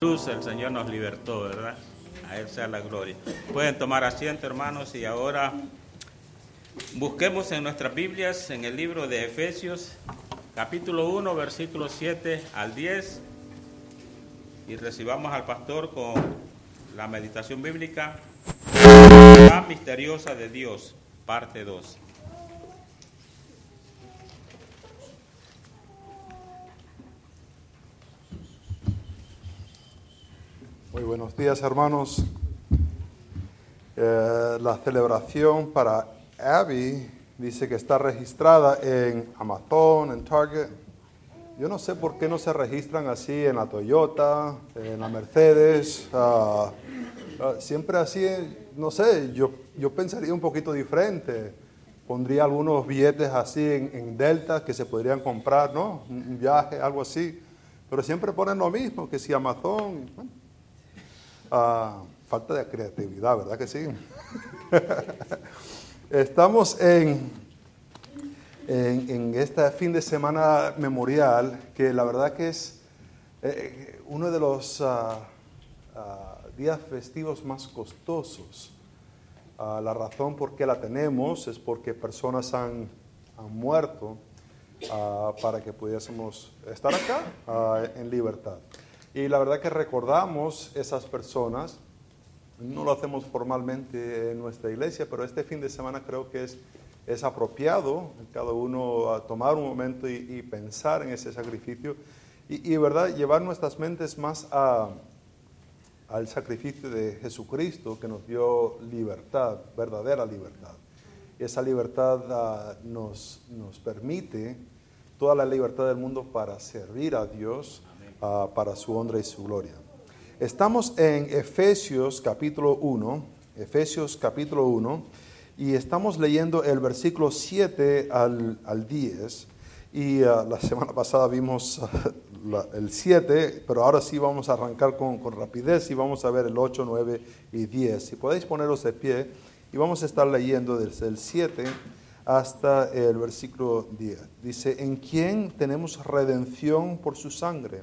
cruz el Señor nos libertó, ¿verdad? A Él sea la gloria. Pueden tomar asiento, hermanos, y ahora busquemos en nuestras Biblias, en el libro de Efesios, capítulo 1, versículos 7 al 10, y recibamos al pastor con la meditación bíblica, la misteriosa de Dios, parte 2. Muy buenos días, hermanos. Eh, la celebración para Abby dice que está registrada en Amazon, en Target. Yo no sé por qué no se registran así en la Toyota, en la Mercedes. ah, siempre así, no sé, yo, yo pensaría un poquito diferente. Pondría algunos billetes así en, Delta que se podrían comprar, ¿no? Un viaje, algo así. Pero siempre ponen lo mismo, que si Amazon. Ah, falta de creatividad, ¿verdad que sí? Estamos en, en, este fin de semana memorial, que la verdad que es eh, uno de los ah, ah, días festivos más costosos. La razón por qué la tenemos es porque personas han, han muerto para que pudiésemos estar acá en libertad. Y la verdad que recordamos esas personas, no lo hacemos formalmente en nuestra iglesia, pero este fin de semana creo que es, es apropiado. Cada uno a tomar un momento y, y pensar en ese sacrificio. Y, y, verdad llevar nuestras mentes más a, al sacrificio de Jesucristo que nos dio libertad, verdadera libertad. Y esa libertad ah, nos, nos permite toda la libertad del mundo para servir a Dios ah, para su honra y su gloria. Estamos en Efesios capítulo 1, Efesios capítulo 1, y estamos leyendo el versículo 7 al, al 10. Y ah, la semana pasada vimos ah, la- el 7, pero ahora sí vamos a arrancar con, con rapidez y vamos a ver el 8, 9 y 10. Si podéis poneros de pie y vamos a estar leyendo desde el 7 hasta el versículo 10. Dice, en quien tenemos redención por su sangre,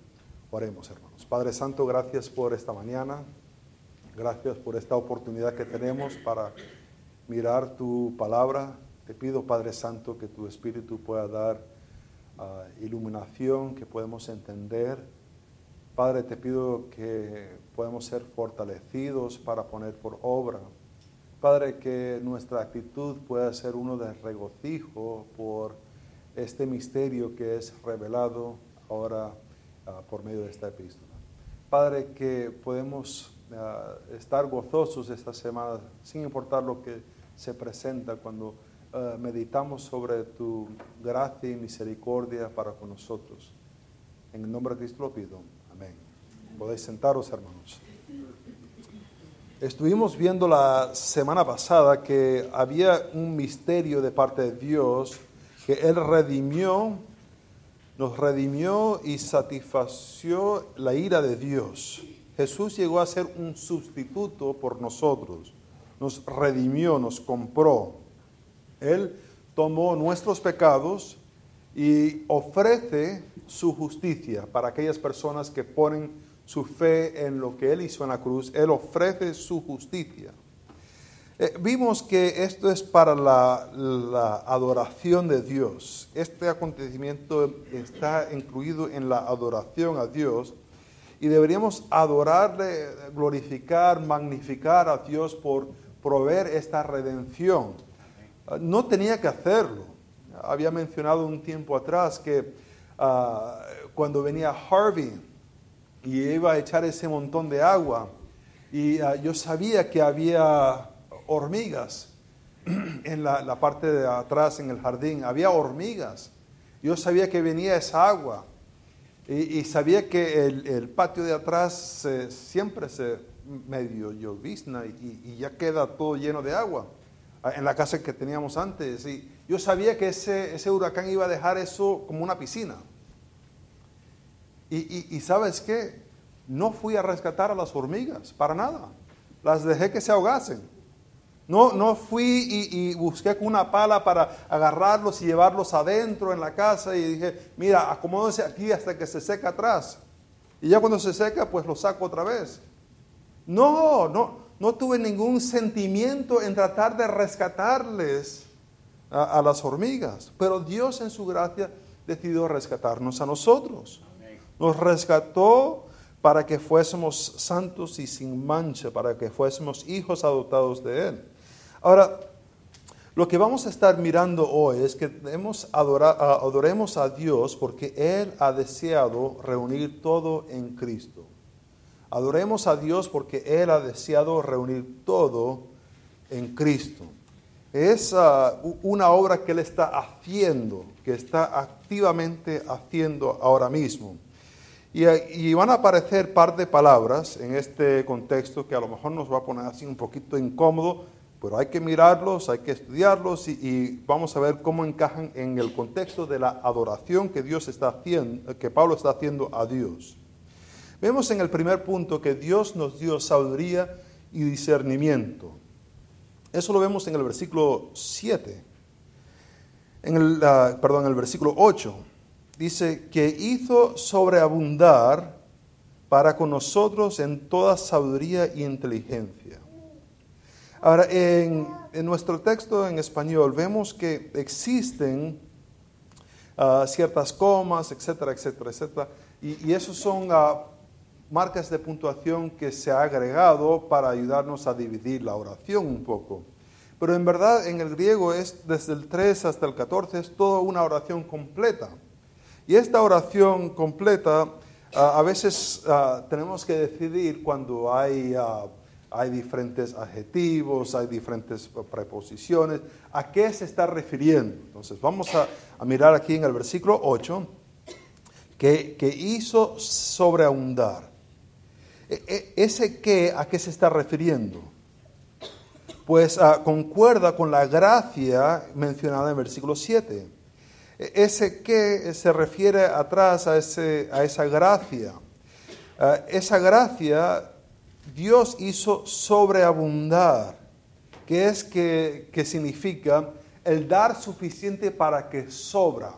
Oremos, hermanos. Padre Santo, gracias por esta mañana, gracias por esta oportunidad que tenemos para mirar tu palabra. Te pido, Padre Santo, que tu Espíritu pueda dar ah, iluminación, que podemos entender. Padre, te pido que podamos ser fortalecidos para poner por obra. Padre, que nuestra actitud pueda ser uno de regocijo por este misterio que es revelado ahora ah, por medio de esta epístola. Padre, que podemos ah, estar gozosos esta semana, sin importar lo que se presenta cuando ah, meditamos sobre tu gracia y misericordia para con nosotros. En el nombre de Cristo lo pido. Amén. Podéis sentaros, hermanos. Estuvimos viendo la semana pasada que había un misterio de parte de Dios que Él redimió, nos redimió y satisfació la ira de Dios. Jesús llegó a ser un sustituto por nosotros, nos redimió, nos compró. Él tomó nuestros pecados y ofrece su justicia para aquellas personas que ponen su fe en lo que Él hizo en la cruz. Él ofrece su justicia. Eh, vimos que esto es para la, adoración de Dios. Este acontecimiento está incluido en la adoración a Dios y deberíamos adorarle, glorificar, magnificar a Dios por proveer esta redención. Ah, No tenía que hacerlo. Había mencionado un tiempo atrás que ah, cuando venía Harvey y iba a echar ese montón de agua y ah, yo sabía que había hormigas en la, la parte de atrás en el jardín, había hormigas. Yo sabía que venía esa agua. Y, sabía que el, patio de atrás siempre se medio llovizna y, y, ya queda todo lleno de agua en la casa que teníamos antes. Y yo sabía que ese, ese huracán iba a dejar eso como una piscina. Y, y, sabes qué? No fui a rescatar a las hormigas, para nada. Las dejé que se ahogasen. No, no fui y, busqué con una pala para agarrarlos y llevarlos adentro en la casa y dije, mira, acomódense aquí hasta que se seca atrás. Y ya cuando se seca, pues lo saco otra vez. No, no, no tuve ningún sentimiento en tratar de rescatarles a, a las hormigas. Pero Dios en su gracia decidió rescatarnos a nosotros. Nos rescató para que fuésemos santos y sin mancha, para que fuésemos hijos adoptados de Él. Ahora, lo que vamos a estar mirando hoy es que adoremos a Dios porque Él ha deseado reunir todo en Cristo. Adoremos a Dios porque Él ha deseado reunir todo en Cristo. Es ah, una obra que Él está haciendo, que está activamente haciendo ahora mismo. Y, van a aparecer par de palabras en este contexto que a lo mejor nos va a poner así un poquito incómodo, pero hay que mirarlos, hay que estudiarlos y, vamos a ver cómo encajan en el contexto de la adoración que Dios está haciendo, que Pablo está haciendo a Dios. Vemos en el primer punto que Dios nos dio sabiduría y discernimiento. Eso lo vemos en el versículo 7. En el, ah, perdón, en el versículo 8. Dice que hizo sobreabundar para con nosotros en toda sabiduría y inteligencia Ahora, en, nuestro texto en español vemos que existen ah, ciertas comas, etcétera, etcétera, etcétera, y, y esos son ah, marcas de puntuación que se ha agregado para ayudarnos a dividir la oración un poco. Pero en verdad en el griego es desde el 3 hasta el 14, es toda una oración completa. Y esta oración completa ah, a veces tenemos que decidir cuando hay hay diferentes adjetivos, hay diferentes preposiciones. ¿A qué se está refiriendo? Entonces vamos a, mirar aquí en el versículo 8 que, hizo sobreabundar. E, e, ¿Ese qué a qué se está refiriendo? Pues ah, concuerda con la gracia mencionada en el versículo 7. Ese qué se refiere atrás a, ese, a esa gracia. Ah, esa gracia Dios hizo sobreabundar, que es que, significa el dar suficiente para que sobra,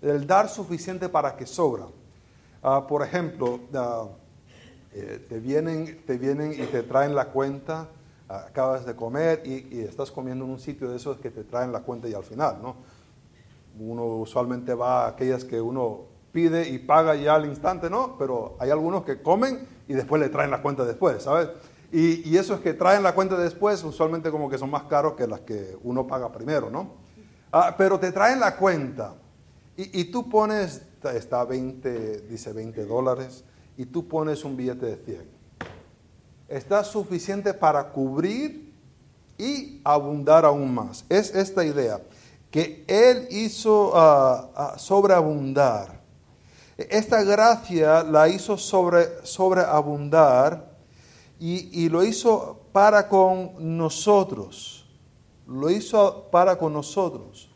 el dar suficiente para que sobra. Ah, por ejemplo, ah, eh, te, vienen, te vienen y te traen la cuenta, acabas de comer y, estás comiendo en un sitio de esos que te traen la cuenta y al final, ¿no? Uno usualmente va a aquellas que uno pide y paga ya al instante, ¿no? Pero hay algunos que comen y después le traen la cuenta después, ¿sabes? Y, y esos que traen la cuenta después usualmente como que son más caros que las que uno paga primero, ¿no? Ah, pero te traen la cuenta y, y, tú pones, está 20, dice 20 dólares, y tú pones un billete de 100. Está suficiente para cubrir y abundar aún más. Es esta idea, que Él hizo uh, uh, sobreabundar esta gracia la hizo sobre, sobreabundar y, y lo hizo para con nosotros. Lo hizo para con nosotros.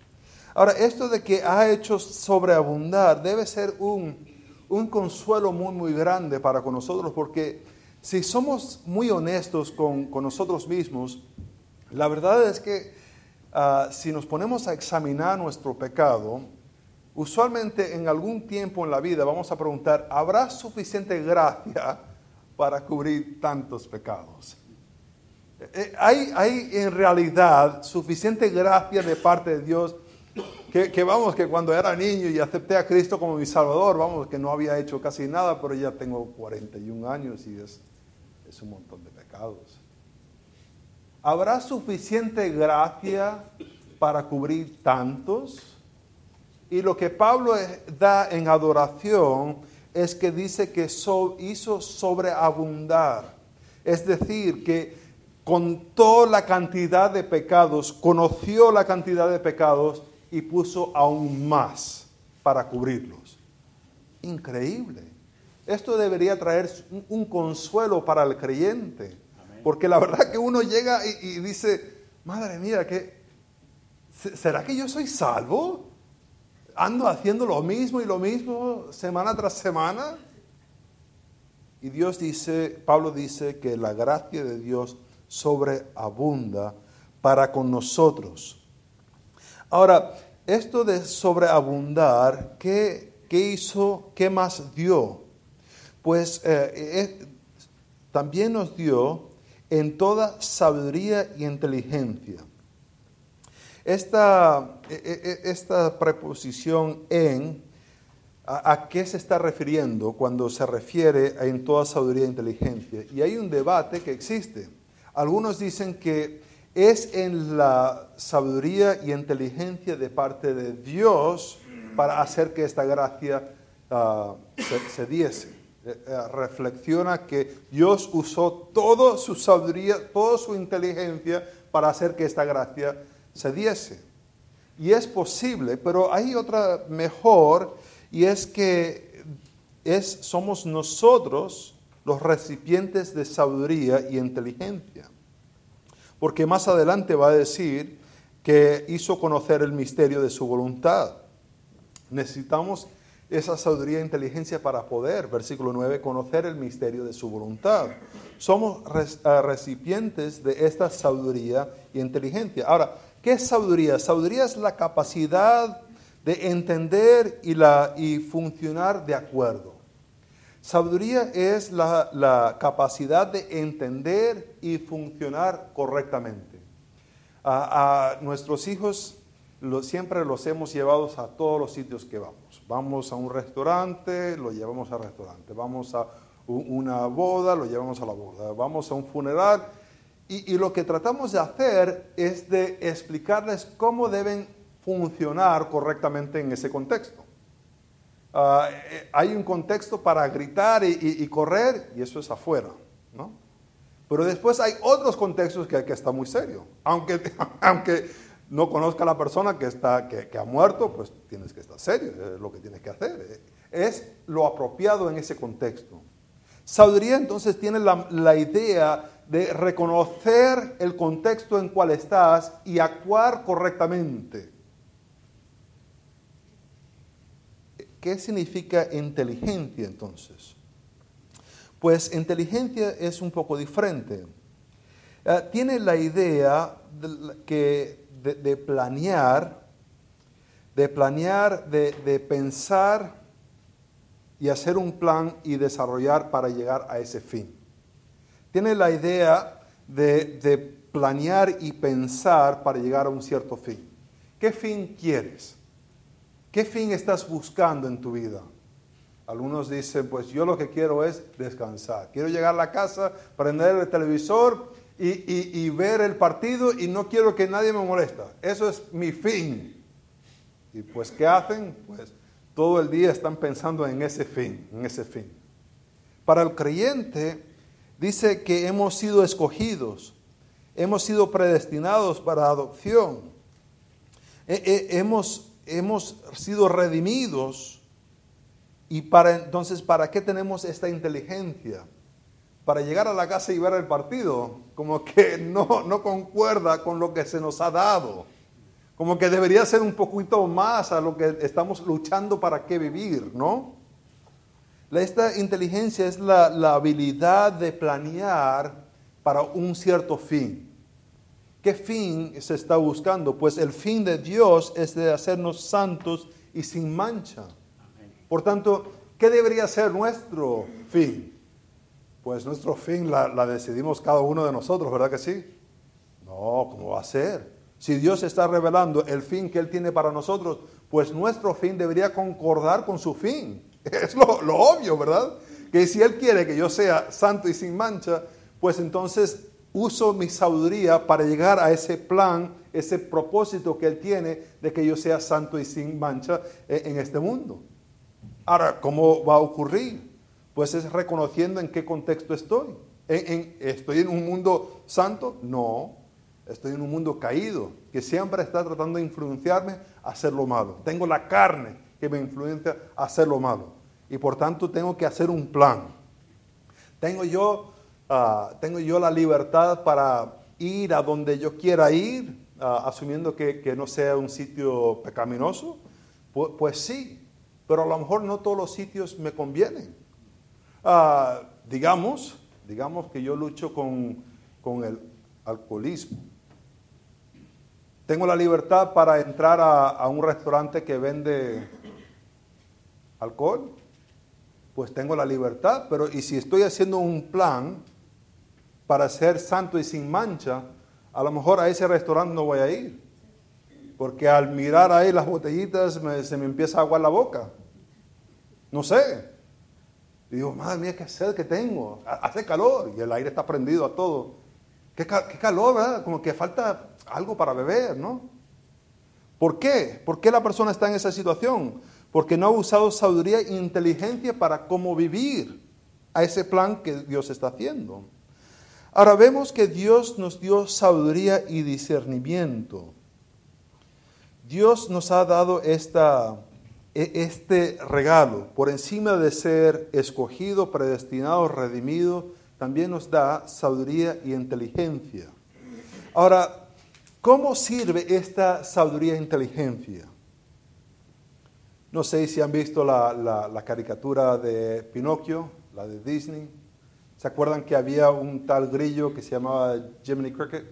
Ahora, esto de que ha hecho sobreabundar debe ser un, un, consuelo muy, muy grande para con nosotros, porque si somos muy honestos con, con nosotros mismos, la verdad es que ah, si nos ponemos a examinar nuestro pecado, usualmente en algún tiempo en la vida vamos a preguntar, ¿habrá suficiente gracia para cubrir tantos pecados? Eh, ¿Hay, hay en realidad suficiente gracia de parte de Dios que, vamos, que cuando era niño y acepté a Cristo como mi Salvador, vamos, que no había hecho casi nada, pero ya tengo 41 años y es, es un montón de pecados. ¿Habrá suficiente gracia para cubrir tantos? Y lo que Pablo da en adoración es que dice que hizo sobreabundar. Es decir, que contó la cantidad de pecados, conoció la cantidad de pecados y puso aún más para cubrirlos. increíble. Esto debería traer un, consuelo para el creyente. Porque la verdad que uno llega y, dice, madre mía, ¿qué, ¿será que yo soy salvo? Ando haciendo lo mismo y lo mismo semana tras semana. Y Dios dice, Pablo dice que la gracia de Dios sobreabunda para con nosotros. Ahora, esto de sobreabundar, ¿qué, hizo? ¿Qué más dio? Pues eh, también nos dio en toda sabiduría y inteligencia. Esta, e, e, e, esta preposición en, a, qué se está refiriendo cuando se refiere a en toda sabiduría e inteligencia? Y hay un debate que existe. Algunos dicen que es en la sabiduría y inteligencia de parte de Dios para hacer que esta gracia ah, se, diese. Eh, eh, reflexiona que Dios usó toda su sabiduría, toda su inteligencia para hacer que esta gracia se diese. Y es posible, pero hay otra mejor, y es que es, somos nosotros los recipientes de sabiduría y inteligencia. Porque más adelante va a decir que hizo conocer el misterio de su voluntad. Necesitamos esa sabiduría e inteligencia para poder, versículo 9, conocer el misterio de su voluntad. Somos eh, recipientes de esta sabiduría y inteligencia. Ahora, ¿Qué es sabiduría? Sabiduría es la capacidad de entender y, la, y funcionar de acuerdo. Sabiduría es la, capacidad de entender y funcionar correctamente. A, nuestros hijos siempre los hemos llevado a todos los sitios que vamos. Vamos a un restaurante, lo llevamos al restaurante. Vamos a una boda, lo llevamos a la boda. Vamos a un funeral, y, lo que tratamos de hacer es de explicarles cómo deben funcionar correctamente en ese contexto. Eh, hay un contexto para gritar y, correr y eso es afuera, ¿no? Pero después hay otros contextos que, que está muy serio. Aunque, aunque no conozca a la persona que, está, que, ha muerto, pues tienes que estar serio, es lo que tienes que hacer. Es lo apropiado en ese contexto. Sabiduría entonces tiene la, la idea de reconocer el contexto en cual estás y actuar correctamente. ¿Qué significa inteligencia entonces? Pues inteligencia es un poco diferente. Eh, tiene la idea de, que, de, planear, de planear, de, de pensar y hacer un plan y desarrollar para llegar a ese fin. Tiene la idea de, planear y pensar para llegar a un cierto fin. ¿Qué fin quieres? ¿Qué fin estás buscando en tu vida? Algunos dicen, pues yo lo que quiero es descansar. Quiero llegar a la casa, prender el televisor y, ver el partido y no quiero que nadie me moleste. Eso es mi fin. Y pues, ¿qué hacen? Pues todo el día están pensando en ese fin, en ese fin. Para el creyente, dice que hemos sido escogidos, hemos sido predestinados para adopción, hemos, hemos sido redimidos. Y para entonces, ¿para qué tenemos esta inteligencia? Para llegar a la casa y ver el partido, como que no, no concuerda con lo que se nos ha dado. Como que debería ser un poquito más a lo que estamos luchando para qué vivir, ¿no? Esta inteligencia es la, habilidad de planear para un cierto fin. ¿Qué fin se está buscando? Pues el fin de Dios es de hacernos santos y sin mancha. Por tanto, ¿qué debería ser nuestro fin? Pues nuestro fin la, decidimos cada uno de nosotros, ¿verdad que sí? No, ¿cómo va a ser? Si Dios está revelando el fin que Él tiene para nosotros, pues nuestro fin debería concordar con su fin. Es lo, obvio, ¿verdad? Que si Él quiere que yo sea santo y sin mancha, pues entonces uso mi sabiduría para llegar a ese plan, ese propósito que Él tiene de que yo sea santo y sin mancha en este mundo. Ahora, ¿cómo va a ocurrir? Pues es reconociendo en qué contexto estoy. ¿Estoy en un mundo santo? No, estoy en un mundo caído, que siempre está tratando de influenciarme a hacer lo malo. Tengo la carne que me influencia a hacer lo malo. y por tanto tengo que hacer un plan. Tengo yo, ah, tengo yo la libertad para ir a donde yo quiera ir, ah, asumiendo que, no sea un sitio pecaminoso. Pues, sí, pero a lo mejor no todos los sitios me convienen. Ah, digamos, digamos que yo lucho con, con el alcoholismo. Tengo la libertad para entrar a, un restaurante que vende alcohol. Pues tengo la libertad, pero y si estoy haciendo un plan para ser santo y sin mancha, a lo mejor a ese restaurante no voy a ir. Porque al mirar ahí las botellitas se me empieza a aguar la boca. No sé. Y digo, madre mía, qué sed que tengo. Hace calor y el aire está prendido a todo. Qué, qué calor, ¿verdad? Como que falta algo para beber, ¿no? ¿Por qué? ¿Por qué la persona está en esa situación? Porque no ha usado sabiduría e inteligencia para cómo vivir a ese plan que Dios está haciendo. Ahora vemos que Dios nos dio sabiduría y discernimiento. Dios nos ha dado esta, este regalo. Por encima de ser escogido, predestinado, redimido, también nos da sabiduría y inteligencia. Ahora, ¿Cómo sirve esta sabiduría e inteligencia? No sé si han visto la, caricatura de Pinocchio, la de Disney. ¿Se acuerdan que había un tal grillo que se llamaba Jiminy Cricket?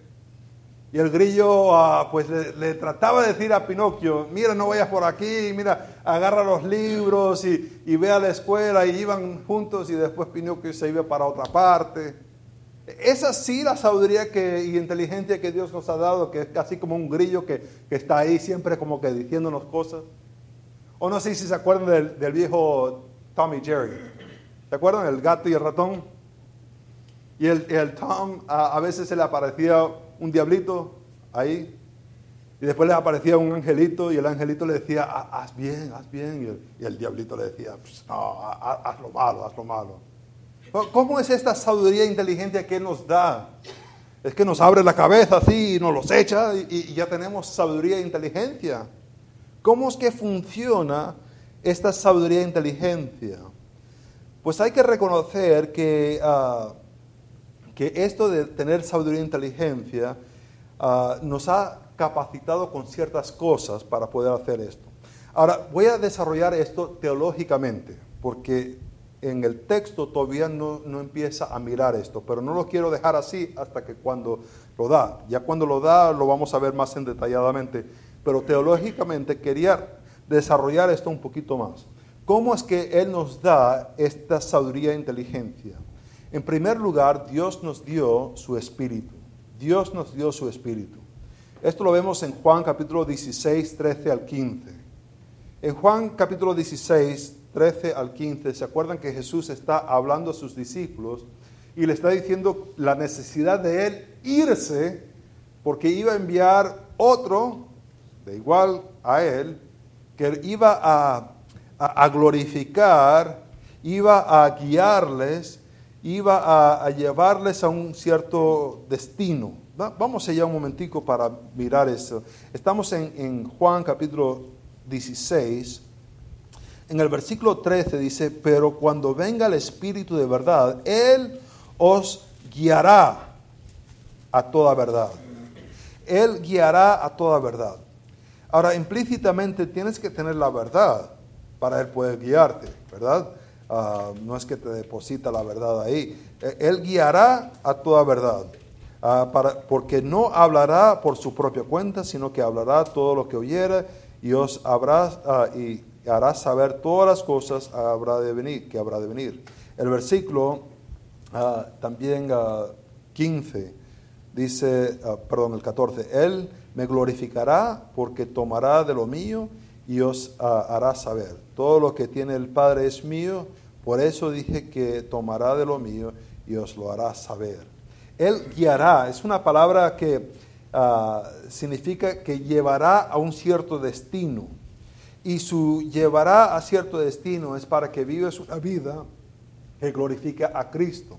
Y el grillo ah, pues le, trataba de decir a Pinocchio, mira, no vayas por aquí, mira, agarra los libros y, ve a la escuela y iban juntos y después Pinocchio se iba para otra parte. Es así la sabiduría que, y inteligencia que Dios nos ha dado, que es casi como un grillo que, está ahí siempre como que diciéndonos cosas. O no sé si se acuerdan del, viejo Tommy Jerry. ¿Se acuerdan? El gato y el ratón. Y el, Tom a, veces se le aparecía un diablito ahí. Y después le aparecía un angelito y el angelito le decía, haz bien, haz bien. Y el, diablito le decía, pues, no, haz lo malo, haz lo malo. ¿Cómo es esta sabiduría inteligente que nos da? Es que nos abre la cabeza así y nos los echa y, ya tenemos sabiduría e inteligencia. ¿Cómo es que funciona esta sabiduría e inteligencia? Pues hay que reconocer que, ah, que esto de tener sabiduría e inteligencia ah, nos ha capacitado con ciertas cosas para poder hacer esto. Ahora, voy a desarrollar esto teológicamente, porque en el texto todavía no, empieza a mirar esto, pero no lo quiero dejar así hasta que cuando lo da. Ya cuando lo da lo vamos a ver más en detalladamente, pero teológicamente quería desarrollar esto un poquito más. ¿Cómo es que Él nos da esta sabiduría e inteligencia? En primer lugar, Dios nos dio su espíritu. Dios nos dio su espíritu. Esto lo vemos en Juan capítulo 16, 13 al 15. En Juan capítulo 16, 13 al 15, ¿se acuerdan que Jesús está hablando a sus discípulos y le está diciendo la necesidad de él irse porque iba a enviar otro de igual a él que iba a, glorificar, iba a guiarles, iba a, llevarles a un cierto destino. Vamos allá un momentico para mirar eso. Estamos en, en Juan capítulo 16 en el versículo 13 dice, pero cuando venga el Espíritu de verdad, Él os guiará a toda verdad. Él guiará a toda verdad. Ahora, implícitamente tienes que tener la verdad para Él poder guiarte, ¿verdad? Ah, no es que te deposita la verdad ahí. E, él guiará a toda verdad. Ah, para, porque no hablará por su propia cuenta, sino que hablará todo lo que oyera y os habrá ah, y hará saber todas las cosas habrá de venir, que habrá de venir. El versículo también 15 ah, dice, perdón, el 14, Él me glorificará porque tomará de lo mío y os hará saber. Todo lo que tiene el Padre es mío, por eso dije que tomará de lo mío y os lo hará saber. Él guiará, es una palabra que significa que llevará a un cierto destino y su llevará a cierto destino es para que vivas una vida que glorifique a Cristo.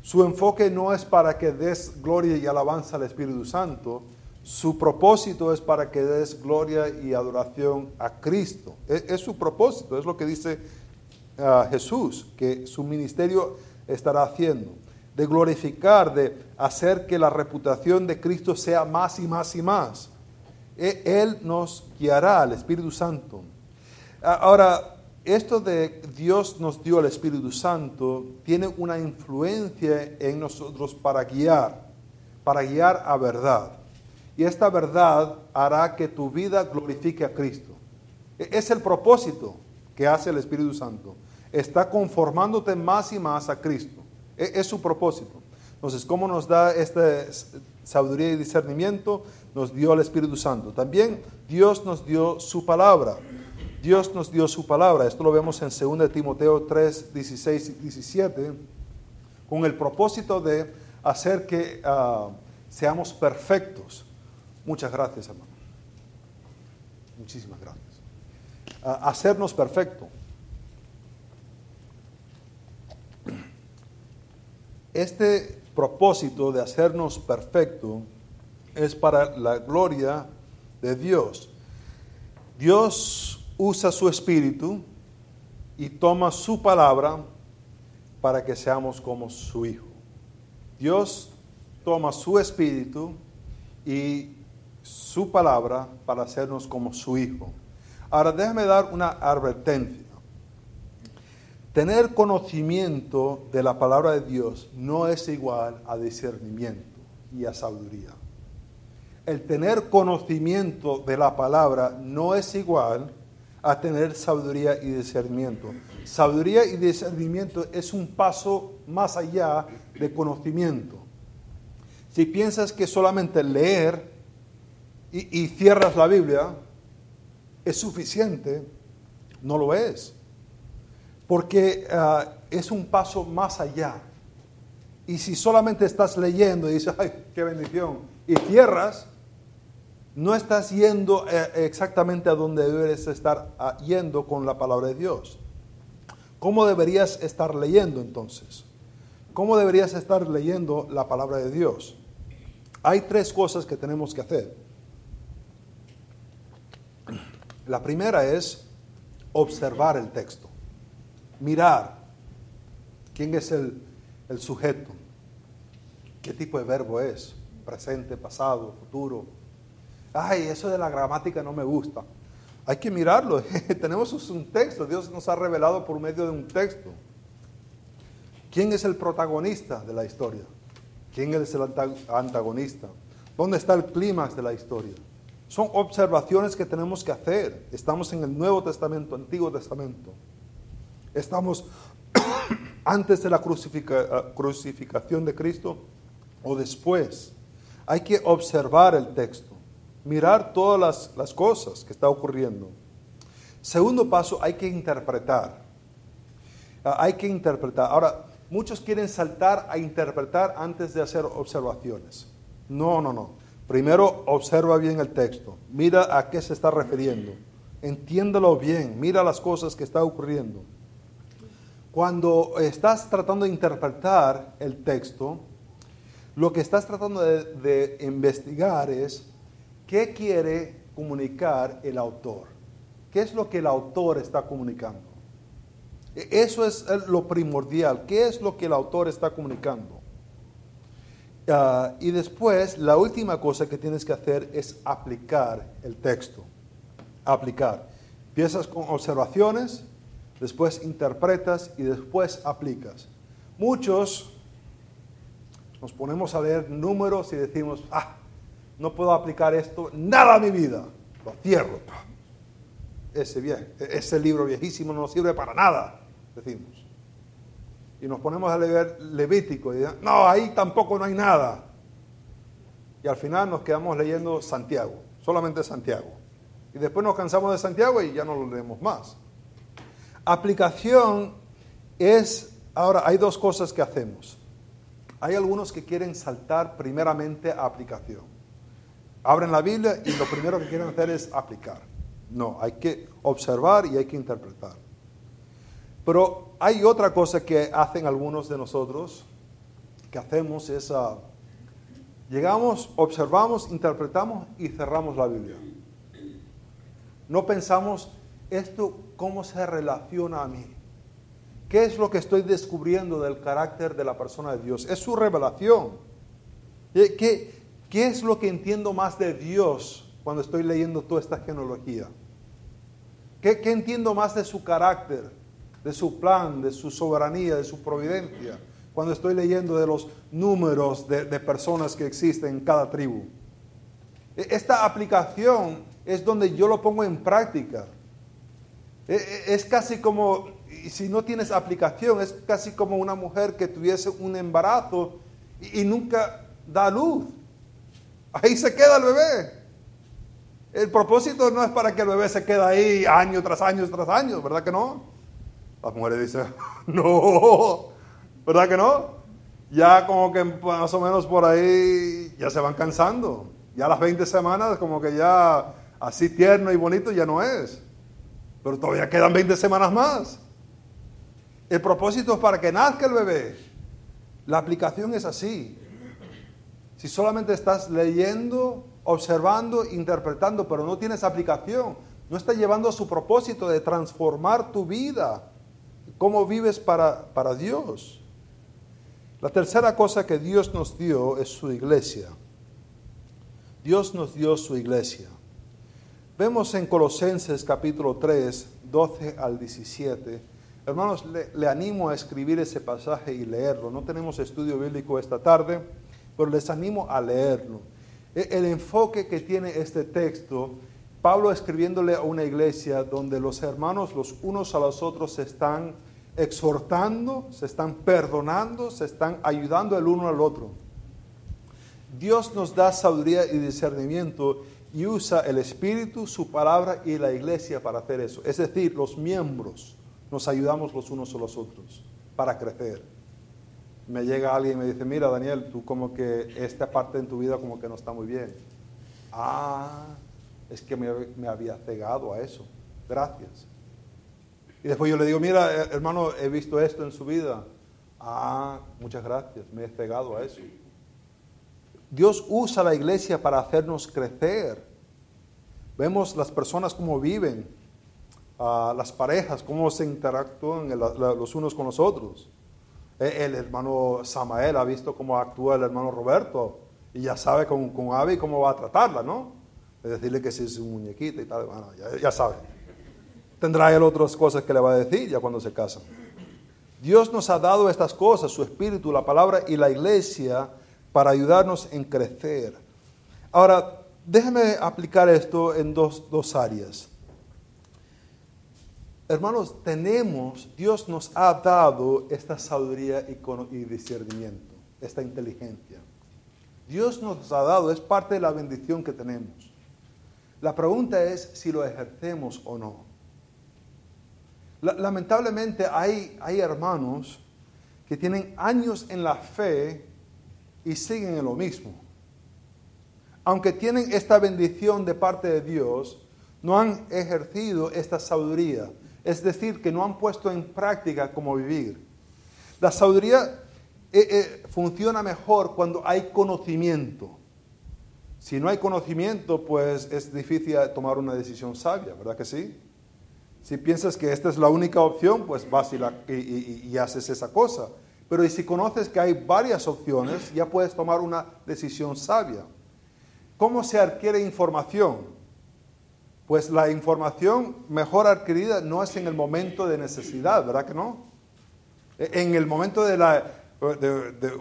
Su enfoque no es para que des gloria y alabanza al Espíritu Santo, su propósito es para que des gloria y adoración a Cristo. Es, su propósito, es lo que dice a Jesús, que su ministerio estará haciendo, de glorificar, de hacer que la reputación de Cristo sea más y más y más. E, Él nos guiará, el Espíritu Santo. Ahora, esto de Dios nos dio el Espíritu Santo tiene una influencia en nosotros para guiar, para guiar a verdad. Y esta verdad hará que tu vida glorifique a Cristo. E, es el propósito que hace el Espíritu Santo. Está conformándote más y más a Cristo. E, es su propósito. Entonces, ¿cómo nos da esta sabiduría y discernimiento? Nos dio el Espíritu Santo. También Dios nos dio su palabra. Dios nos dio su palabra. Esto lo vemos en 2 Timoteo 3, 16 y 17, con el propósito de hacer que uh, seamos perfectos. Muchas gracias, hermano. Muchísimas gracias. Hacernos perfectos. Este propósito de hacernos perfectos es para la gloria de Dios. Dios usa su espíritu y toma su palabra para que seamos como su Hijo. Dios toma su espíritu y su palabra para hacernos como su Hijo. Ahora déjame dar una advertencia. Tener conocimiento de la palabra de Dios no es igual a discernimiento y a sabiduría. El tener conocimiento de la palabra no es igual a tener sabiduría y discernimiento. Sabiduría y discernimiento es un paso más allá de conocimiento. Si piensas que solamente leer y, cierras la Biblia es suficiente, no lo es. Porque ah, es un paso más allá. Y si solamente estás leyendo y dices, ay, qué bendición, y cierras, no estás yendo eh, exactamente a donde debes estar ah, yendo con la palabra de Dios. ¿Cómo deberías estar leyendo entonces? ¿Cómo deberías estar leyendo la palabra de Dios? Hay tres cosas que tenemos que hacer. La primera es observar el texto, mirar quién es el, el sujeto, qué tipo de verbo es, presente, pasado, futuro, ay, eso de la gramática no me gusta. Hay que mirarlo. Tenemos un texto, Dios nos ha revelado por medio de un texto. ¿Quién es el protagonista de la historia? ¿Quién es el antagonista? ¿Dónde está el clímax de la historia? Son observaciones que tenemos que hacer. Estamos en el Nuevo Testamento, Antiguo Testamento. Estamos antes de la crucificación de Cristo o después. Hay que observar el texto mirar todas las, cosas que está ocurriendo. Segundo paso, hay que interpretar. Ah, hay que interpretar. Ahora, muchos quieren saltar a interpretar antes de hacer observaciones. No, no, no. Primero observa bien el texto. Mira a qué se está refiriendo. Entiéndelo bien. Mira las cosas que están ocurriendo. Cuando estás tratando de interpretar el texto, lo que estás tratando de investigar es ¿Qué quiere comunicar el autor? ¿Qué es lo que el autor está comunicando? E, eso es lo primordial. ¿Qué es lo que el autor está comunicando? Ah, y después, la última cosa que tienes que hacer es aplicar el texto. Aplicar. Empiezas con observaciones, después interpretas y después aplicas. Muchos nos ponemos a leer números y decimos, ah, no puedo aplicar esto nada a mi vida. Lo cierro. Ese, ese libro viejísimo no sirve para nada, decimos. Y nos ponemos a leer Levítico y dicen, no, ahí tampoco no hay nada. Y al final nos quedamos leyendo Santiago, solamente Santiago. Y después nos cansamos de Santiago y ya no lo leemos más. Aplicación es, ahora hay dos cosas que hacemos. Hay algunos que quieren saltar primeramente a aplicación abren la Biblia y lo primero que quieren hacer es aplicar. No, hay que observar y hay que interpretar. Pero hay otra cosa que hacen algunos de nosotros, que hacemos es, uh, llegamos, observamos, interpretamos y cerramos la Biblia. No pensamos, esto cómo se relaciona a mí. ¿Qué es lo que estoy descubriendo del carácter de la persona de Dios? Es su revelación. ¿Qué, qué es lo que entiendo más de Dios cuando estoy leyendo toda esta genealogía? ¿Qué, ¿Qué, entiendo más de su carácter, de su plan, de su soberanía, de su providencia? Cuando estoy leyendo de los números de, personas que existen en cada tribu. E, esta aplicación es donde yo lo pongo en práctica. E, e, es casi como, si no tienes aplicación, es casi como una mujer que tuviese un embarazo y, nunca da luz. Ahí se queda el bebé. El propósito no es para que el bebé se quede ahí año tras año tras año, ¿verdad que no? Las mujeres dicen, no, ¿verdad que no? Ya como que más o menos por ahí ya se van cansando. Ya las 20 semanas como que ya así tierno y bonito ya no es. Pero todavía quedan 20 semanas más. El propósito es para que nazca el bebé. La aplicación es así. Si solamente estás leyendo, observando, interpretando, pero no tienes aplicación, no está llevando a su propósito de transformar tu vida, cómo vives para, para Dios. La tercera cosa que Dios nos dio es su iglesia. Dios nos dio su iglesia. Vemos en Colosenses capítulo 3, 12 al 17. Hermanos, le, animo a escribir ese pasaje y leerlo. No tenemos estudio bíblico esta tarde, pero les animo a leerlo. E, el enfoque que tiene este texto, Pablo escribiéndole a una iglesia donde los hermanos los unos a los otros están exhortando, se están perdonando, se están ayudando el uno al otro. Dios nos da sabiduría y discernimiento y usa el Espíritu, su palabra y la iglesia para hacer eso. Es decir, los miembros nos ayudamos los unos a los otros para crecer. Me llega alguien y me dice, mira Daniel, tú como que esta parte en tu vida como que no está muy bien. Ah, es que me, me había cegado a eso. Gracias. Y después yo le digo, mira hermano, he visto esto en su vida. Ah, muchas gracias, me he cegado a eso. Dios usa la iglesia para hacernos crecer. Vemos las personas cómo viven, las parejas, cómo se interactúan los unos con los otros. E, el, hermano Samael ha visto cómo actúa el hermano Roberto y ya sabe con, con Abby cómo va a tratarla, ¿no? Es decirle que si es un muñequito y tal, bueno, ya, ya sabe. Tendrá él otras cosas que le va a decir ya cuando se casan. Dios nos ha dado estas cosas, su espíritu, la palabra y la iglesia para ayudarnos en crecer. Ahora, déjeme aplicar esto en dos, áreas. Hermanos, tenemos, Dios nos ha dado esta sabiduría y discernimiento, esta inteligencia. Dios nos ha dado, es parte de la bendición que tenemos. La pregunta es si lo ejercemos o no. Lamentablemente hay, hay hermanos que tienen años en la fe y siguen en lo mismo. Aunque tienen esta bendición de parte de Dios, no han ejercido esta sabiduría. Es decir, que no han puesto en práctica cómo vivir. La sabiduría eh, eh, funciona mejor cuando hay conocimiento. Si no hay conocimiento, pues es difícil tomar una decisión sabia, ¿verdad que sí? Si piensas que esta es la única opción, pues vas y haces esa cosa. Pero si conoces que hay varias opciones, ya puedes tomar una decisión sabia. ¿Cómo se adquiere información? Pues la información mejor adquirida no es en el momento de necesidad, ¿verdad que no? En el momento de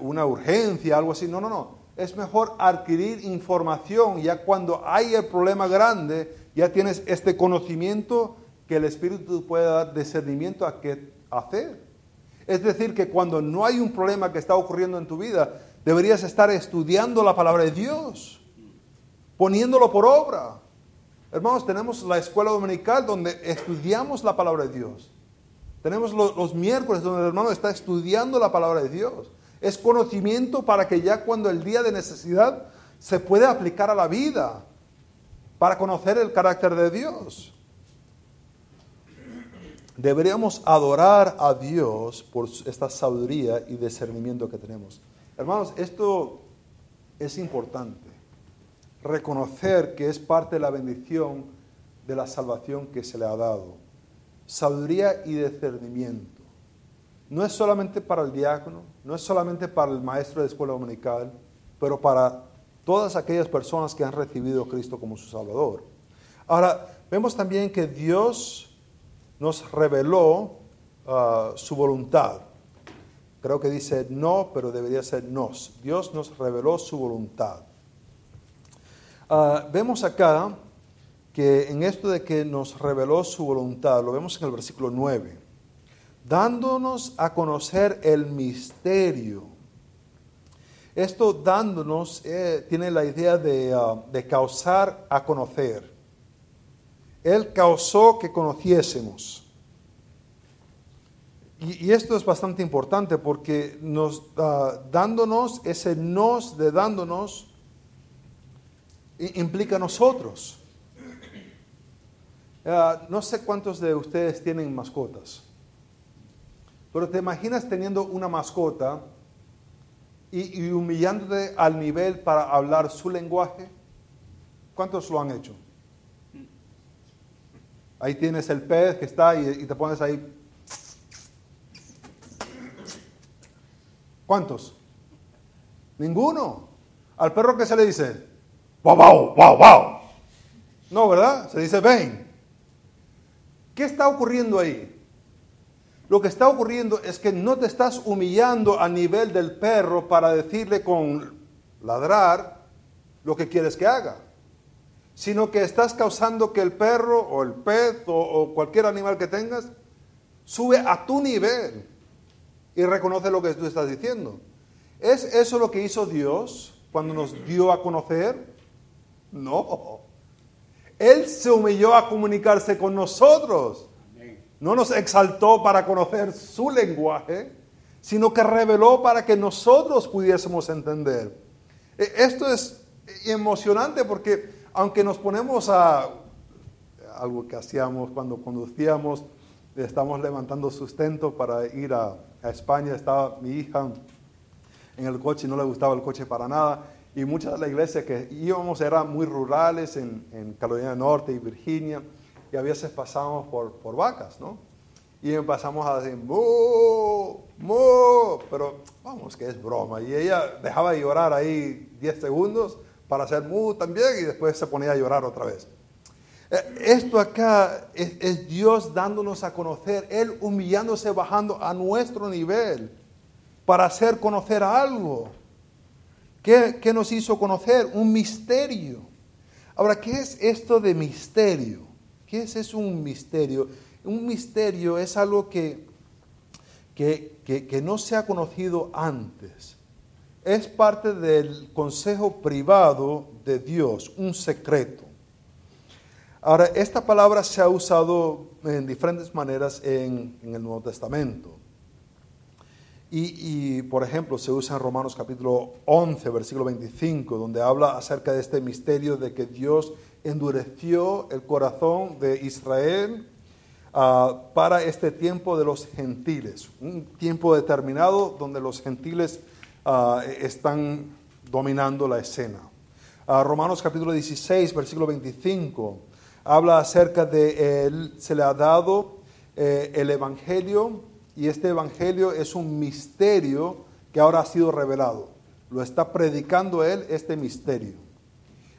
una urgencia, algo así. No, no, no. Es mejor adquirir información ya cuando hay el problema grande, ya tienes este conocimiento que el Espíritu puede dar discernimiento a qué hacer. Es decir, que cuando no hay un problema que está ocurriendo en tu vida, deberías estar estudiando la palabra de Dios, poniéndolo por obra. Hermanos, tenemos la escuela dominical donde estudiamos la palabra de Dios. Tenemos los, miércoles donde el hermano está estudiando la palabra de Dios. Es conocimiento para que ya cuando el día de necesidad se pueda aplicar a la vida, para conocer el carácter de Dios. Deberíamos adorar a Dios por esta sabiduría y discernimiento que tenemos. Hermanos, esto es importante. Reconocer que es parte de la bendición de la salvación que se le ha dado. Sabiduría y discernimiento. no es solamente para el diácono, no es solamente para el maestro de escuela dominical, pero para todas aquellas personas que han recibido a Cristo como su Salvador. Ahora, vemos también que Dios nos reveló uh, su voluntad. Creo que dice no, pero debería ser nos. Dios nos reveló su voluntad. Uh, vemos acá que en esto de que nos reveló su voluntad, lo vemos en el versículo 9, dándonos a conocer el misterio. Esto dándonos eh, tiene la idea de, de causar a conocer. Él causó que conociésemos. Y, esto es bastante importante porque nos, uh, dándonos, ese nos de dándonos, implica nosotros. Uh, no sé cuántos de ustedes tienen mascotas, pero te imaginas teniendo una mascota y, y humillándote al nivel para hablar su lenguaje. ¿Cuántos lo han hecho? Ahí tienes el pez que está y, te pones ahí. ¿Cuántos? Ninguno. Al perro que se le dice, wow, wow, wow, wow. No, ¿verdad? Se dice, ven. ¿Qué está ocurriendo ahí? Lo que está ocurriendo es que no te estás humillando a nivel del perro para decirle con ladrar lo que quieres que haga sino que estás causando que el perro o el pez o, cualquier animal que tengas sube a tu nivel y reconoce lo que tú estás diciendo. ¿Es eso lo que hizo Dios cuando nos dio a conocer? No. Él se humilló a comunicarse con nosotros. No nos exaltó para conocer su lenguaje, sino que reveló para que nosotros pudiésemos entender. E, esto es emocionante porque aunque nos ponemos a algo que hacíamos cuando conducíamos, estamos levantando sustento para ir a, España, estaba mi hija en el coche no le gustaba el coche para nada. Y muchas de las iglesias que íbamos eran muy rurales en, Carolina del Norte y Virginia. Y a veces pasábamos por, por vacas, ¿no? Y empezamos a decir, ¡mu! ¡mu! Pero vamos, que es broma. Y ella dejaba de llorar ahí 10 segundos para hacer mu también y después se ponía a llorar otra vez. Eh, esto acá es, Dios dándonos a conocer, Él humillándose, bajando a nuestro nivel para hacer conocer algo. ¿Qué, ¿Qué, nos hizo conocer? Un misterio. Ahora, ¿qué es esto de misterio? ¿Qué es eso un misterio? Un misterio es algo que, que, que, que no se ha conocido antes es parte del consejo privado de Dios, un secreto. Ahora, esta palabra se ha usado en diferentes maneras en, el Nuevo Testamento. Y, por ejemplo, se usa en Romanos capítulo 11, versículo 25, donde habla acerca de este misterio de que Dios endureció el corazón de Israel ah, para este tiempo de los gentiles, un tiempo determinado donde los gentiles Ah, están dominando la escena. Ah, Romanos capítulo 16, versículo 25, habla acerca de él, se le ha dado eh, el Evangelio y este Evangelio es un misterio que ahora ha sido revelado. Lo está predicando él, este misterio.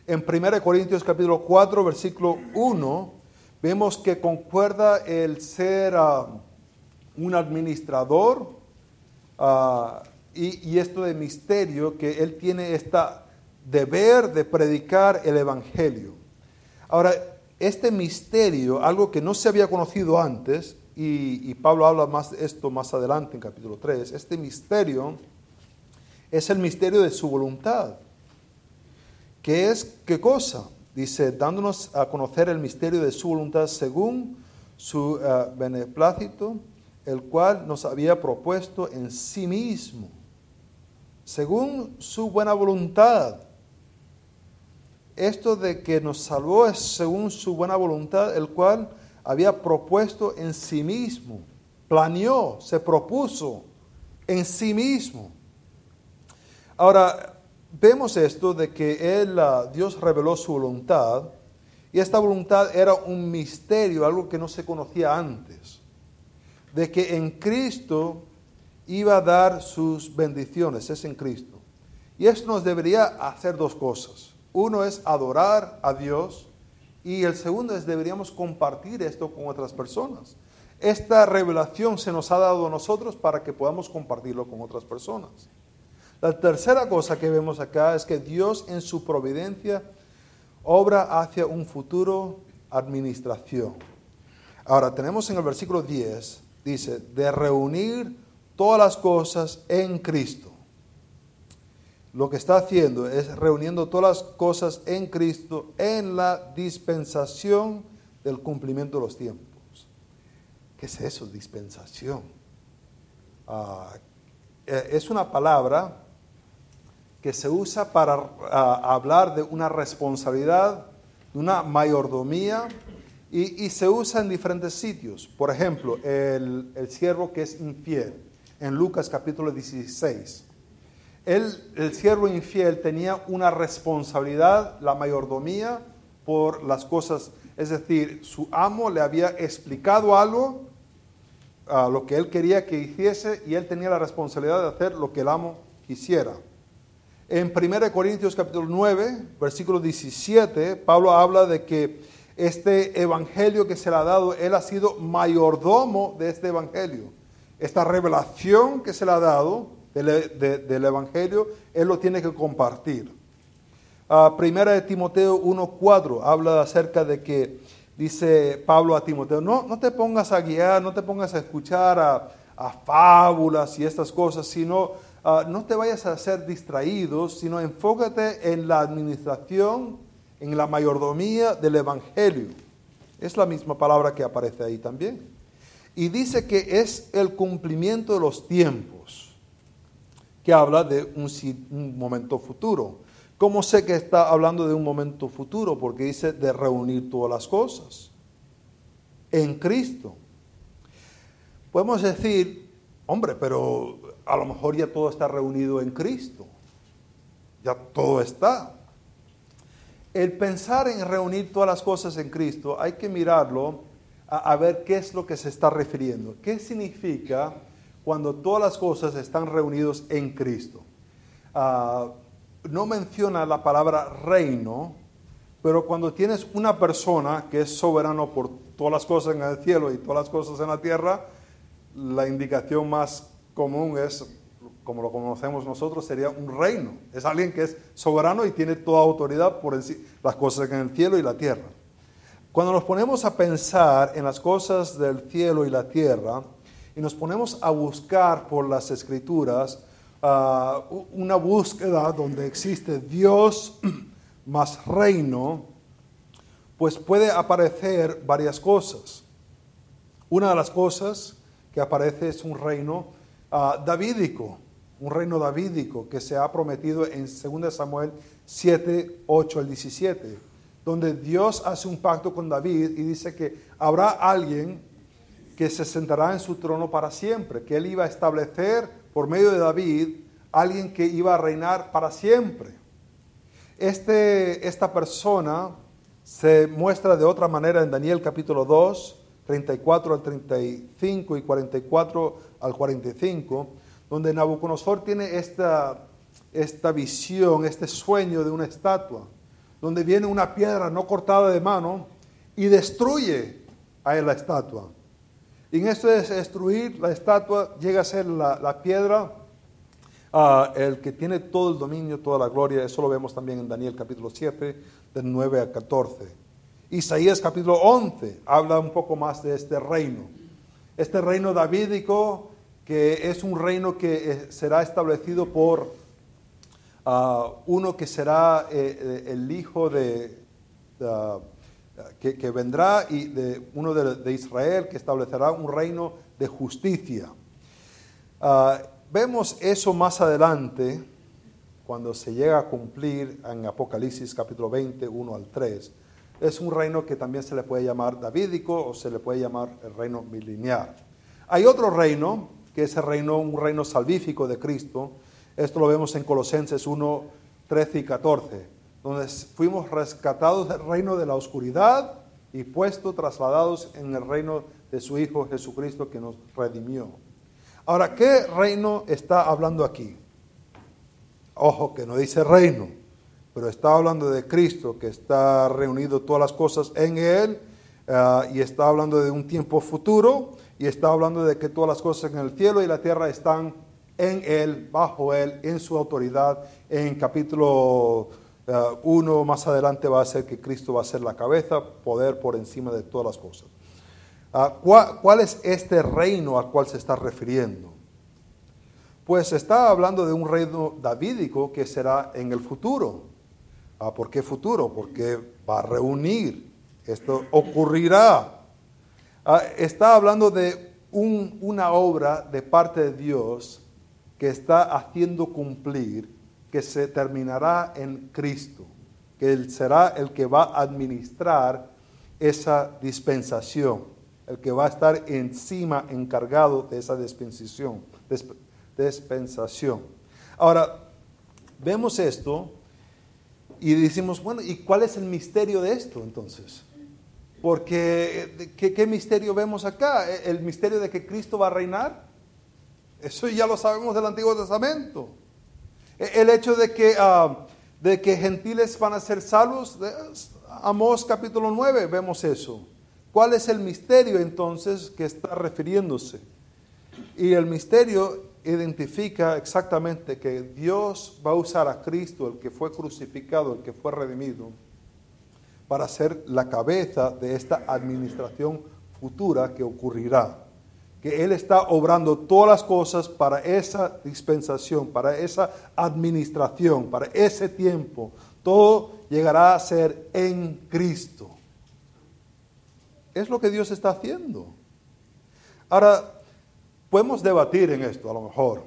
En 1 Corintios capítulo 4, versículo 1, vemos que concuerda el ser ah, un administrador, y, esto de misterio, que él tiene este deber de predicar el Evangelio. Ahora, este misterio, algo que no se había conocido antes, y, Pablo habla más de esto más adelante en capítulo 3, este misterio es el misterio de su voluntad. ¿Qué es qué cosa? Dice, dándonos a conocer el misterio de su voluntad según su eh, beneplácito, el cual nos había propuesto en sí mismo según su buena voluntad. Esto de que nos salvó es según su buena voluntad, el cual había propuesto en sí mismo, planeó, se propuso en sí mismo. Ahora, vemos esto de que él, ah, Dios reveló su voluntad, y esta voluntad era un misterio, algo que no se conocía antes, de que en Cristo iba a dar sus bendiciones, es en Cristo. Y esto nos debería hacer dos cosas. Uno es adorar a Dios y el segundo es deberíamos compartir esto con otras personas. Esta revelación se nos ha dado a nosotros para que podamos compartirlo con otras personas. La tercera cosa que vemos acá es que Dios en su providencia obra hacia un futuro administración. Ahora tenemos en el versículo 10, dice, de reunir todas las cosas en Cristo. Lo que está haciendo es reuniendo todas las cosas en Cristo en la dispensación del cumplimiento de los tiempos. ¿Qué es eso, dispensación? Ah, eh, es una palabra que se usa para ah, hablar de una responsabilidad, de una mayordomía, y, se usa en diferentes sitios. Por ejemplo, el, el siervo que es infiel, en Lucas capítulo 16. Él, el siervo infiel tenía una responsabilidad, la mayordomía, por las cosas. Es decir, su amo le había explicado algo, a lo que él quería que hiciese, y él tenía la responsabilidad de hacer lo que el amo quisiera. En 1 Corintios capítulo 9, versículo 17, Pablo habla de que este evangelio que se le ha dado, él ha sido mayordomo de este evangelio. Esta revelación que se le ha dado del, evangelio, él lo tiene que compartir. Ah, primera de Timoteo 1.4 habla acerca de que, dice Pablo a Timoteo, no, no te pongas a guiar, no te pongas a escuchar a, a fábulas y estas cosas, sino Ah, no te vayas a ser distraídos, sino enfócate en la administración, en la mayordomía del Evangelio. Es la misma palabra que aparece ahí también. Y dice que es el cumplimiento de los tiempos, que habla de un, momento futuro. ¿Cómo sé que está hablando de un momento futuro? Porque dice de reunir todas las cosas en Cristo. Podemos decir, hombre, pero a lo mejor ya todo está reunido en Cristo. Ya todo está. El pensar en reunir todas las cosas en Cristo, hay que mirarlo a, ver qué es lo que se está refiriendo. ¿Qué significa cuando todas las cosas están reunidas en Cristo? Ah, no menciona la palabra reino, pero cuando tienes una persona que es soberano por todas las cosas en el cielo y todas las cosas en la tierra, la indicación más común es, como lo conocemos nosotros, sería un reino. Es alguien que es soberano y tiene toda autoridad por las cosas en el cielo y la tierra. Cuando nos ponemos a pensar en las cosas del cielo y la tierra y nos ponemos a buscar por las escrituras ah, una búsqueda donde existe Dios más reino, pues puede aparecer varias cosas. Una de las cosas que aparece es un reino uh, davídico, un reino davídico que se ha prometido en 2 Samuel 7, 8 al 17, donde Dios hace un pacto con David y dice que habrá alguien que se sentará en su trono para siempre, que él iba a establecer por medio de David alguien que iba a reinar para siempre. Este, esta persona se muestra de otra manera en Daniel capítulo 2, 34 al 35 y 44 al 45, donde Nabucodonosor tiene esta, esta visión, este sueño de una estatua, donde viene una piedra no cortada de mano y destruye a la estatua. Y en esto de destruir la estatua llega a ser la, piedra ah, el que tiene todo el dominio, toda la gloria. Eso lo vemos también en Daniel capítulo 7, del 9 al 14. Isaías capítulo 11 habla un poco más de este reino. Este reino davídico que es un reino que eh, será establecido por uno que será eh, el hijo de, que, vendrá y de uno de, Israel que establecerá un reino de justicia. Ah, vemos eso más adelante cuando se llega a cumplir en Apocalipsis capítulo 20, 1 al 3 es un reino que también se le puede llamar davídico o se le puede llamar el reino milenial. Hay otro reino, que es el reino, un reino salvífico de Cristo. Esto lo vemos en Colosenses 1, 13 y 14, donde fuimos rescatados del reino de la oscuridad y puestos, trasladados en el reino de su Hijo Jesucristo que nos redimió. Ahora, ¿qué reino está hablando aquí? Ojo, que no dice reino, pero está hablando de Cristo, que está reunido todas las cosas en Él, uh, y está hablando de un tiempo futuro, y está hablando de que todas las cosas en el cielo y la tierra están en Él, bajo Él, en su autoridad. En capítulo 1 más adelante va a ser que Cristo va a ser la cabeza, poder por encima de todas las cosas. Uh, ¿cuál, ¿Cuál es este reino al cual se está refiriendo? Pues está hablando de un reino davídico que será en el futuro. Ah, ¿Por qué futuro? Porque va a reunir. Esto ocurrirá. Ah, está hablando de un, una obra de parte de Dios que está haciendo cumplir, que se terminará en Cristo, que Él será el que va a administrar esa dispensación, el que va a estar encima encargado de esa dispensación. dispensación. Ahora, vemos esto y decimos, bueno, ¿y cuál es el misterio de esto entonces? Porque, ¿qué, ¿qué, misterio vemos acá? ¿El misterio de que Cristo va a reinar? Eso ya lo sabemos del Antiguo Testamento. El hecho de que, uh, de que gentiles van a ser salvos, Amós capítulo 9, vemos eso. ¿Cuál es el misterio entonces que está refiriéndose? Y el misterio identifica exactamente que Dios va a usar a Cristo, el que fue crucificado, el que fue redimido, para ser la cabeza de esta administración futura que ocurrirá. Que Él está obrando todas las cosas para esa dispensación, para esa administración, para ese tiempo. Todo llegará a ser en Cristo. Es lo que Dios está haciendo. Ahora, podemos debatir en esto, a lo mejor.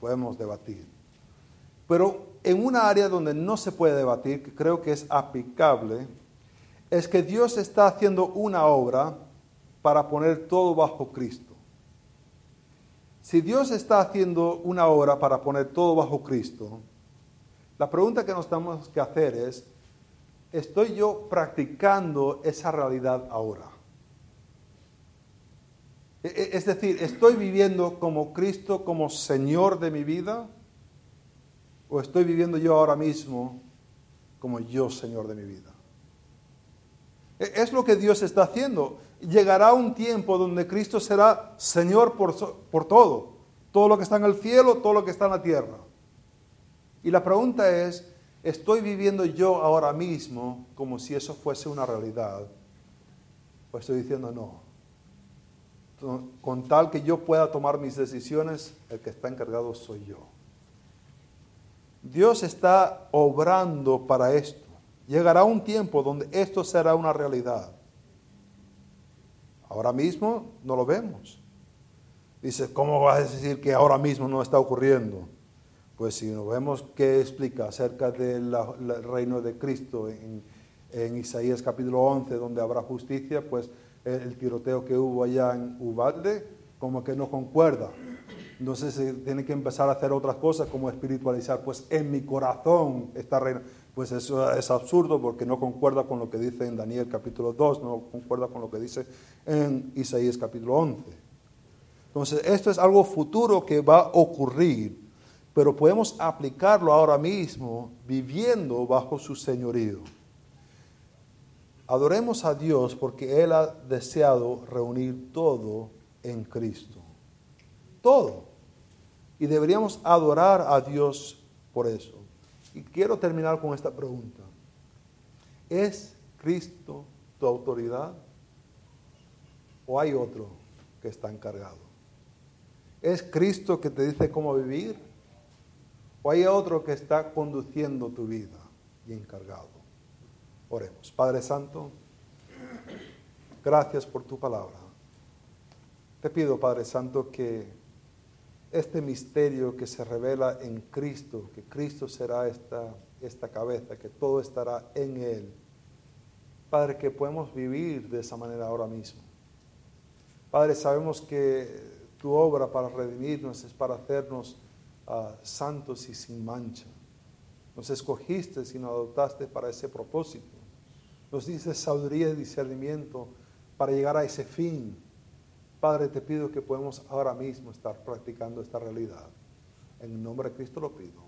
Podemos debatir. Pero en una área donde no se puede debatir, que creo que es aplicable, es que Dios está haciendo una obra para poner todo bajo Cristo. Si Dios está haciendo una obra para poner todo bajo Cristo, la pregunta que nos tenemos que hacer es, ¿estoy yo practicando esa realidad ahora? E, e, es decir, ¿estoy viviendo como Cristo, como Señor de mi vida? ¿O estoy viviendo yo ahora mismo como yo, Señor de mi vida? E, es lo que Dios está haciendo. Llegará un tiempo donde Cristo será Señor por, por todo. Todo lo que está en el cielo, todo lo que está en la tierra. Y la pregunta es, ¿estoy viviendo yo ahora mismo como si eso fuese una realidad? ¿O estoy diciendo no? Con tal que yo pueda tomar mis decisiones, el que está encargado soy yo. Dios está obrando para esto. Llegará un tiempo donde esto será una realidad. Ahora mismo no lo vemos. Dice, ¿cómo vas a decir que ahora mismo no está ocurriendo? Pues si nos vemos qué explica acerca del reino de Cristo en, Isaías capítulo 11, donde habrá justicia, pues el tiroteo que hubo allá en Ubalde, como que no concuerda. Entonces tiene que empezar a hacer otras cosas como espiritualizar. Pues en mi corazón está reina. Pues eso es absurdo porque no concuerda con lo que dice en Daniel capítulo 2, no concuerda con lo que dice en Isaías capítulo 11. Entonces esto es algo futuro que va a ocurrir, pero podemos aplicarlo ahora mismo viviendo bajo su señorío. Adoremos a Dios porque Él ha deseado reunir todo en Cristo. Todo y deberíamos adorar a Dios por eso. Y quiero terminar con esta pregunta. ¿Es Cristo tu autoridad o hay otro que está encargado? ¿Es Cristo que te dice cómo vivir o hay otro que está conduciendo tu vida y encargado? Oremos. Padre Santo, gracias por tu palabra. Te pido, Padre Santo, que este misterio que se revela en Cristo, que Cristo será esta, esta cabeza, que todo estará en Él. Padre, que podemos vivir de esa manera ahora mismo. Padre, sabemos que tu obra para redimirnos es para hacernos uh, santos y sin mancha. Nos escogiste y nos adoptaste para ese propósito. Nos dices sabiduría y discernimiento para llegar a ese fin Padre, te pido que podamos ahora mismo estar practicando esta realidad. En el nombre de Cristo lo pido.